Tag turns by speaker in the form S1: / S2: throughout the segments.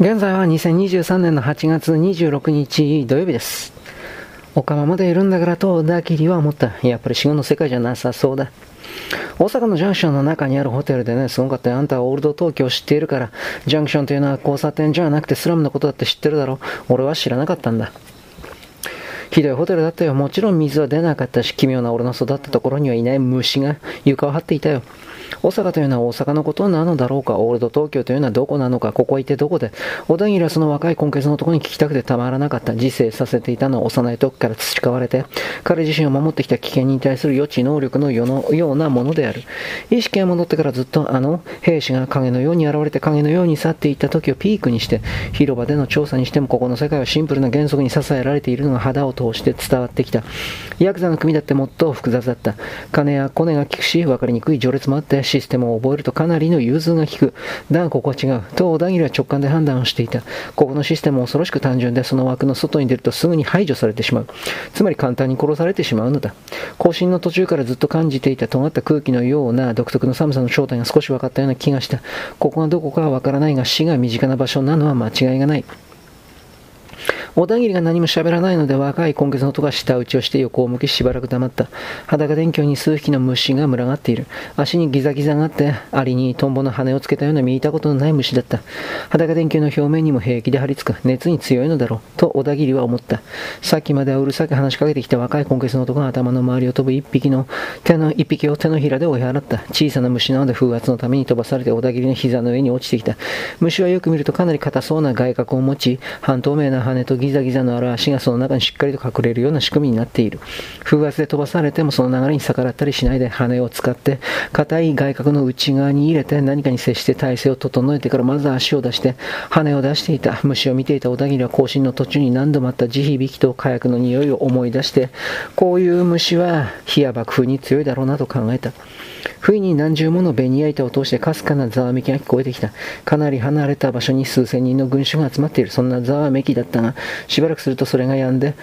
S1: 現在は2023年の8月26日土曜日です。おかままでいるんだからと、ダキリは思った。やっぱり仕事の世界じゃなさそうだ。大阪のジャンクションの中にあるホテルでね、すごかったよ。あんたはオールド東京を知っているから、ジャンクションというのは交差点じゃなくてスラムのことだって知ってるだろ。俺は知らなかったんだ。ひどいホテルだったよ。もちろん水は出なかったし、奇妙な俺の育ったところにはいない虫が床を張っていたよ。大阪というのは大阪のことなのだろうか、オールド東京というのはどこなのか、ここ行ってどこで、小田切はその若い根血の男に聞きたくてたまらなかった。自制させていたのは幼い時から培われて、彼自身を守ってきた危険に対する予知能力のようなものである。意識が戻ってからずっとあの兵士が影のように現れて影のように去っていった時をピークにして、広場での調査にしてもここの世界はシンプルな原則に支えられているのが肌を通して伝わってきた。ヤクザの組だってもっと複雑だった。金やコネが効くし、分かりにくい序列もあって、システムを覚えるとかなりの融通が利く。だがここは違う。と小田切は直感で判断をしていた。ここのシステムは恐ろしく単純で、その枠の外に出るとすぐに排除されてしまう。つまり簡単に殺されてしまうのだ。更新の途中からずっと感じていた尖った空気のような独特の寒さの正体が少し分かったような気がした。ここがどこかは分からないが死が身近な場所なのは間違いがない。小田切が何も喋らないので若い今月の音が舌打ちをして横を向きしばらく黙った。裸電球に数匹の虫が群がっている。足にギザギザがあって、アリにトンボの羽をつけたような見たことのない虫だった。裸電球の表面にも平気で張り付く。熱に強いのだろう。と小田切は思った。さっきまではうるさく話しかけてきた若い今月の男が頭の周りを飛ぶ一匹の手の一匹を手のひらで追い払った。小さな虫なので風圧のために飛ばされて小田切の膝の上に落ちてきた。虫はよく見るとかなり硬そうな外角を持ち、半透明な羽とギザギザのある足がその中にしっかりと隠れるような仕組みになっている。風圧で飛ばされてもその流れに逆らったりしないで羽を使って硬い外角の内側に入れて何かに接して体勢を整えてからまず足を出して羽を出していた。虫を見ていた小田切は更新の途中に何度もあった慈悲きと火薬の匂いを思い出してこういう虫は火や爆風に強いだろうなと考えた。不意に何重ものベニヤ板を通してかすかなざわめきが聞こえてきた。かなり離れた場所に数千人の群衆が集まっている。そんなざわめきだったが、しばらくするとそれが止んで、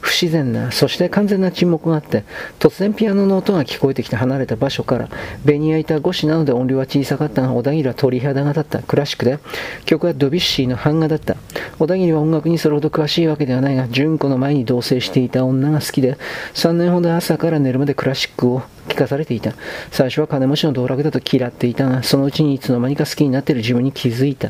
S1: 不自然な、そして完全な沈黙があって、突然ピアノの音が聞こえてきて離れた場所から、ベニヤ板越しなので音量は小さかったが、小田切は鳥肌が立った。クラシックで、曲はドビュッシーの版画だった。小田切は音楽にそれほど詳しいわけではないが、純子の前に同棲していた女が好きで、3年ほど朝から寝るまでクラシックを聞かされていた。最初は金持ちの道楽だと嫌っていたが、そのうちにいつの間にか好きになっている自分に気づいた。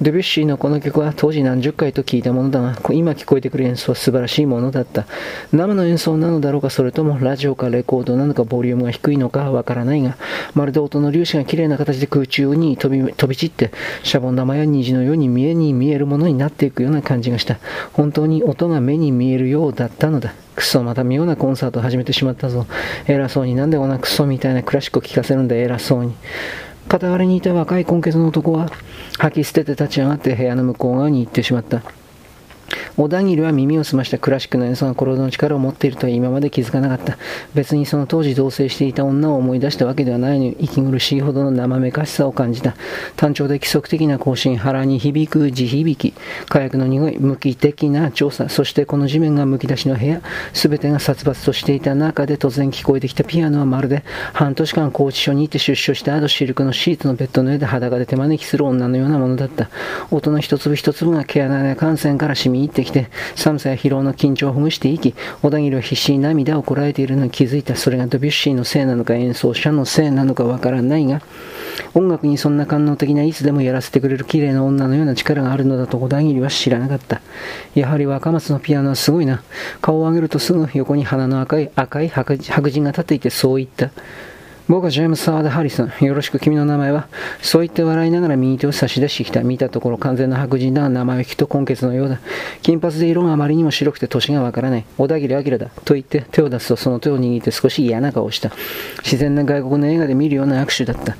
S1: デビュッシーのこの曲は当時何十回と聞いたものだが、今聞こえてくる演奏は素晴らしいものだった。生の演奏なのだろうか、それともラジオかレコードなのか、ボリュームが低いのかわからないが、まるで音の粒子が綺麗な形で空中に飛び飛び散って、シャボン玉や虹のように見えに見えるものになっていくような感じがした。本当に音が目に見えるようだったのだ。クソ、また妙なコンサート始めてしまったぞ。偉そうになんでこんなクソみたいなクラシックを聴かせるんだ、偉そうに。傍らにいた若い根血の男は吐き捨てて立ち上がって部屋の向こう側に行ってしまった。小田切は耳を澄ましたクラシックの演奏がコロの力を持っているとは今まで気づかなかった。別にその当時同棲していた女を思い出したわけではないのに、息苦しいほどの生めかしさを感じた。単調で規則的な更新、腹に響く地響き、火薬の匂い、無機的な調査、そしてこの地面がむき出しの部屋、すべてが殺伐としていた中で突然聞こえてきたピアノはまるで半年間拘置所にいて出所した後シルクのシーツのベッドの上で裸で手招きする女のようなものだった。音の一粒一粒が毛穴や感染から染み入ってきて、寒さや疲労の緊張をほぐしていき、小田切は必死に涙をこらえているのに気づいた。それがドビュッシーのせいなのか演奏者のせいなのかわからないが、音楽にそんな官能的ないつでもやらせてくれる綺麗な女のような力があるのだと小田切は知らなかった。やはり若松のピアノはすごいな。顔を上げるとすぐ横に鼻の赤い赤い白人が立っていてそう言った。僕はジェームス・サーダ・ハリソン。よろしく君の名前はそう言って笑いながら右手を差し出してきた。見たところ完全な白人だが名前を聞くと根血のようだ。金髪で色があまりにも白くて年がわからない。小田切明だ。と言って手を出すとその手を握って少し嫌な顔をした。自然な外国の映画で見るような握手だった。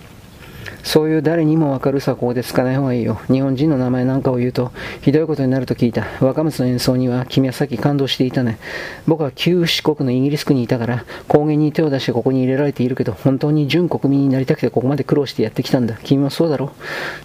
S1: そういう誰にもわかる作法でつかない方がいいよ。日本人の名前なんかを言うと、ひどいことになると聞いた。若松の演奏には君はさっき感動していたね。僕は旧四国のイギリス国にいたから、高原に手を出してここに入れられているけど、本当に純国民になりたくてここまで苦労してやってきたんだ。君もそうだろ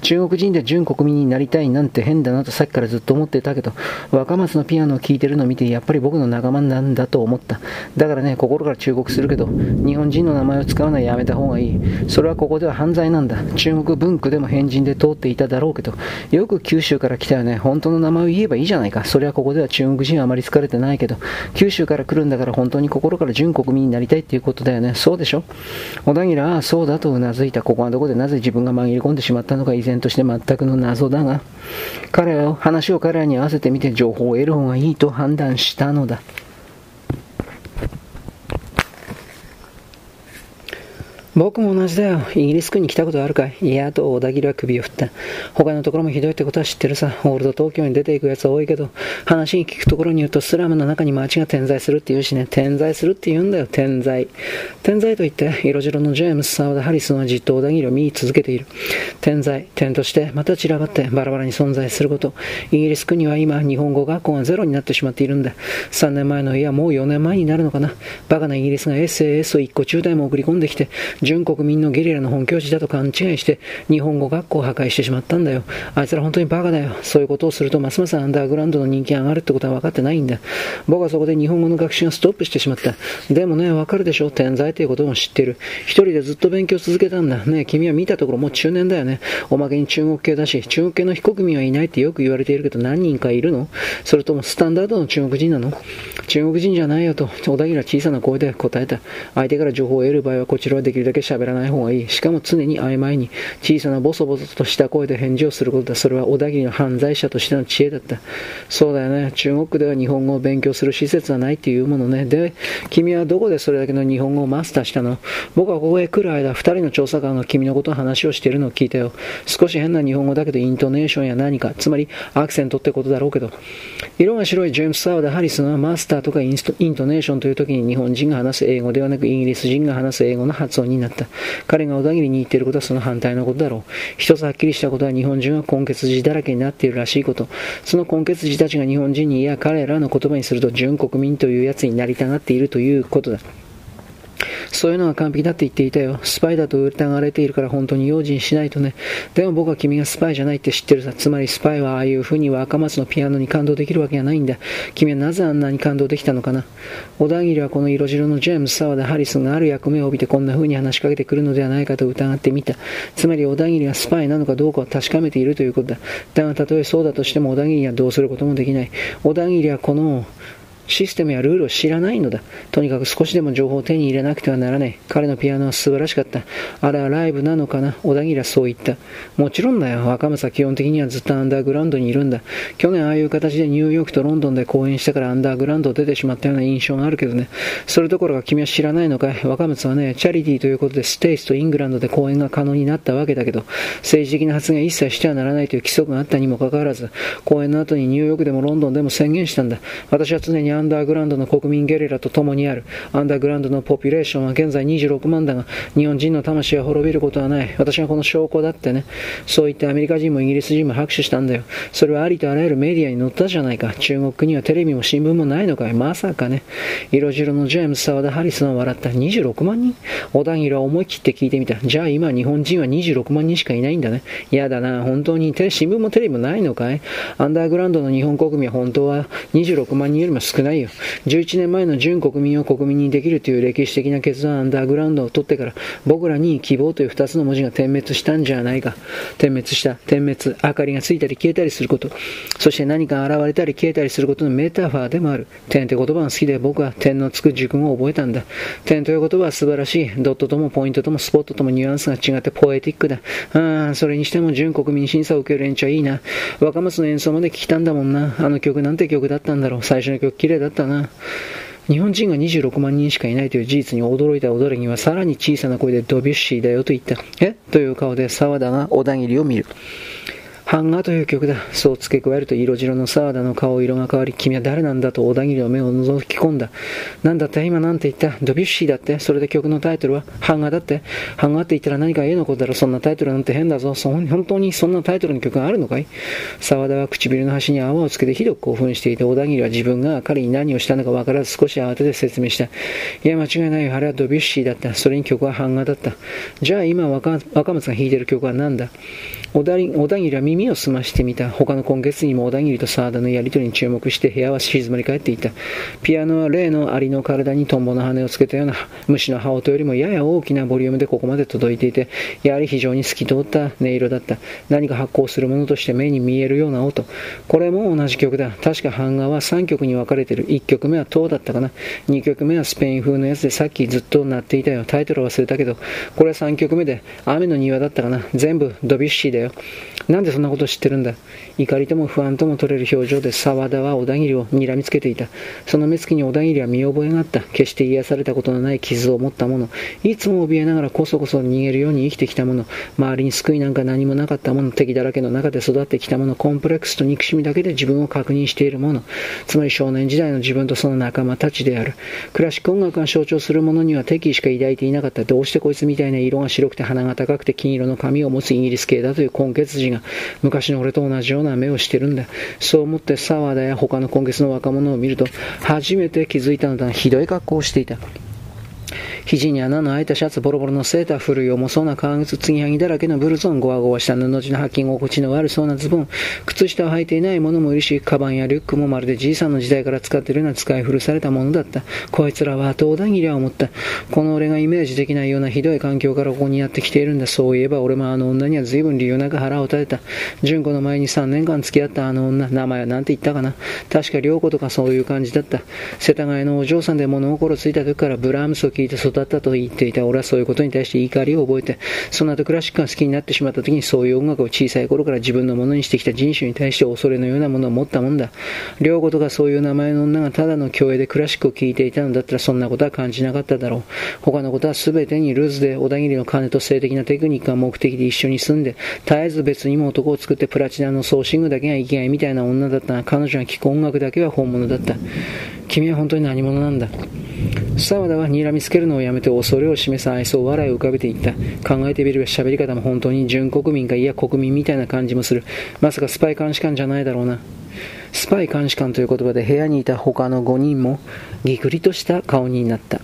S1: 中国人で純国民になりたいなんて変だなとさっきからずっと思ってたけど、若松のピアノを聴いてるのを見て、やっぱり僕の仲間なんだと思った。だからね、心から忠告するけど、日本人の名前を使うのはやめた方がいい。それはここでは犯罪なんだ。中国文句でも変人で通っていただろうけど、よく九州から来たよね。本当の名前を言えばいいじゃないか。それはここでは中国人はあまり疲れてないけど、九州から来るんだから本当に心から純国民になりたいっていうことだよね。そうでしょ？小田切は、ああ、そうだとうなずいた。ここはどこでなぜ自分が紛れ込んでしまったのか依然として全くの謎だが、彼らを、話を彼らに合わせてみて情報を得る方がいいと判断したのだ。僕も同じだよ。イギリス区に来たことあるかいいや、と小田切は首を振った。他のところもひどいってことは知ってるさ。オールド東京に出ていく奴は多いけど、話に聞くところに言うとスラムの中に街が点在するって言うしね、点在するって言うんだよ、点在。点在と言って、色白のジェームス・サウダ・ハリスのじっと小田切を見続けている。点在、点としてまた散らばってバラバラに存在すること。イギリス区には今、日本語学校がゼロになってしまっているんだ。3年前の、いや、もう4年前になるのかな。バカなイギリスが SAS を1個中台も送り込んできて、純国民のゲリラの本拠地だと勘違いして日本語学校を破壊してしまったんだよ。あいつら本当にバカだよ。そういうことをするとますますアンダーグラウンドの人気が上がるってことは分かってないんだ。僕はそこで日本語の学習がストップしてしまった。でもね、わかるでしょ天才ということも知ってる。一人でずっと勉強続けたんだ。ね君は見たところもう中年だよね。おまけに中国系だし、中国系の非国民はいないってよく言われているけど何人かいるの？それともスタンダードの中国人なの？中国人じゃないよと、小田切は小さな声で答えた。相手から情報を得る場合はこちらはできるだけ喋らない方がいい。しかも常に曖昧に小さなボソボソとした声で返事をすることだ。それは小田切の犯罪者としての知恵だった。そうだよね。中国では日本語を勉強する施設はないっていうものね。で、君はどこでそれだけの日本語をマスターしたの？僕はここへ来る間、二人の調査官が君のことを話をしているのを聞いたよ。少し変な日本語だけどイントネーションや何か、つまりアクセントってことだろうけど。色が白いジェームス・サウダ・ハリスのマスターとかイントネーションという時に日本人が話す英語ではなくイギリス人が話す英語の発音になった。彼が小田切に言っていることはその反対のことだろう。一つはっきりしたことは日本人は根血児だらけになっているらしいこと。その根血児たちが日本人にいや彼らの言葉にすると純国民というやつになりたがっているということだ。そういうのが完璧だって言っていたよ。スパイだと疑われているから本当に用心しないとね。でも僕は君がスパイじゃないって知ってるさ。つまりスパイはああいう風に若松のピアノに感動できるわけがないんだ。君はなぜあんなに感動できたのかな。小田切はこの色白のジェームス・沢田・ハリスがある役目を帯びてこんな風に話しかけてくるのではないかと疑ってみた。つまり小田切はスパイなのかどうかを確かめているということだ。だがたとえそうだとしても小田切にはどうすることもできない。小田切はこのシステムやルールを知らないのだ。とにかく少しでも情報を手に入れなくてはならない。彼のピアノは素晴らしかった。あれはライブなのかな？小田切はそう言った。もちろんだよ。若松は基本的にはずっとアンダーグラウンドにいるんだ。去年ああいう形でニューヨークとロンドンで公演したからアンダーグラウンドを出てしまったような印象があるけどね。それどころか君は知らないのかい？若松はね、チャリティーということでステイスとイングランドで公演が可能になったわけだけど、政治的な発言一切してはならないという規則があったにもかかわらず、公演の後にニューヨークでもロンドンでも宣言したんだ。私は常にアンダーグラウンドの国民ゲリラと共にある。アンダーグラウンドのポピュレーションは現在26万だが、日本人の魂は滅びることはない。私はこの証拠だってね。そう言ってアメリカ人もイギリス人も拍手したんだよ。それはありとあらゆるメディアに載ったじゃないか。中国にはテレビも新聞もないのかい。まさかね。色白のジェームス・沢田・ハリスは笑った。26万人？小田切は思い切って聞いてみた。じゃあ今日本人は26万人しかいないんだね。嫌だな。本当に新聞もテレビもないのかい？アンダーグラウンドの日本国民は本当は26万人よりも少ないよ。11 11年前の純国民を国民にできるという歴史的な決断アンダーグラウンドを取ってから僕らに希望という2つの文字が点滅したんじゃないか。点滅した、点滅、明かりがついたり消えたりすること。そして何か現れたり消えたりすることのメタファーでもある。点って言葉が好きで僕は点のつく熟語を覚えたんだ。点という言葉は素晴らしい。ドットともポイントともスポットともニュアンスが違ってポエティックだ。ああ、それにしても純国民審査を受ける連中はいいな。若松の演奏まで聞きたんだもんな。あの曲なんて曲だったんだろう。最初の曲麗だったな。日本人が26万人しかいないという事実に驚いた驚きにはさらに小さな声でドビュッシーだよと言った。え？という顔で沢田が小田切を見る。版画という曲だ。そう付け加えると色白の沢田の顔色が変わり、君は誰なんだと小田切の目を覗き込んだ。なんだって今なんて言った？ドビュッシーだってそれで曲のタイトルは版画だって版画って言ったら何か絵のことだろそんなタイトルなんて変だぞ。そ本当にそんなタイトルの曲があるのかい？沢田は唇の端に泡をつけてひどく興奮していて、小田切は自分が彼に何をしたのかわからず少し慌てて説明した。いや、間違いないよ。あれはドビュッシーだった。それに曲は版画だった。じゃあ今若松が弾いてる曲は何だ？小田切は耳耳を澄ましてみた。他の今月にも小田切と沢田のやりとりに注目して部屋は静まり返っていた。ピアノは例のアリの体にトンボの羽をつけたような虫の羽音よりもやや大きなボリュームでここまで届いていて、やはり非常に透き通った音色だった。何か発光するものとして目に見えるような音。これも同じ曲だ。確か版画は3曲に分かれてる。1曲目は塔だったかな。2曲目はスペイン風のやつでさっきずっと鳴っていたよ。タイトル忘れたけど、これは3曲目で雨の庭だったかな。全部ドビュッシーだよ。なんでそんなこと知ってるんだ怒りとも不安とも取れる表情で沢田は小田切を睨みつけていた。その目つきに小田切は見覚えがあった。決して癒されたことのない傷を持った者。いつも怯えながらこそこそ逃げるように生きてきた者。周りに救いなんか何もなかった者。敵だらけの中で育ってきた者。コンプレックスと憎しみだけで自分を確認している者。つまり少年時代の自分とその仲間たちである。クラシック音楽が象徴する者には敵意しか抱いていなかった。どうしてこいつみたいな色が白くて鼻が高くて金色の髪を持つイギリス系だという根血児が昔の俺と同じような目をしてるんだ。そう思って沢田や他の今月の若者を見ると、初めて気づいたのだが、ひどい格好をしていた。肘に穴の開いたシャツ、ボロボロのセーター、古い重そうな革靴、継ぎはぎだらけのブルゾン、ゴワゴワした布地の履き心地の悪そうなズボン、靴下を履いていないものもいるし、カバンやリュックもまるでじいさんの時代から使っているような使い古されたものだった。こいつらは後小田切は思った。この俺がイメージできないようなひどい環境からここにやってきているんだ。そういえば俺もあの女には随分理由なく腹を立てた。純子の前に3年間付き合ったあの女、名前は何て言ったかな？確か良子とかそういう感じだった。世田谷のお嬢さんで物心ついた時からブラームスを聞いて育ったと言っていた。俺はそういうことに対して怒りを覚えて、その後クラシックが好きになってしまった時にそういう音楽を小さい頃から自分のものにしてきた人種に対して恐れのようなものを持ったもんだ。両子とかそういう名前の女がただの競泳でクラシックを聴いていたのだったらそんなことは感じなかっただろう。他のことは全てにルーズで小田切の金と性的なテクニックが目的で一緒に住んで、絶えず別にも男を作ってプラチナのソーシングだけが生きがいみたいな女だったが、彼女が聴く音楽だけは本物だった。君は本当に何者なんだ。沢田は睨みつけるのをややめて恐れを示す愛想笑いを浮かべていった。考えてみれば喋り方も本当に準国民かいや国民みたいな感じもする。まさかスパイ監視官じゃないだろうな。スパイ監視官という言葉で部屋にいた他の5人もぎくりとした顔になった。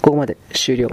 S1: ここまで終了。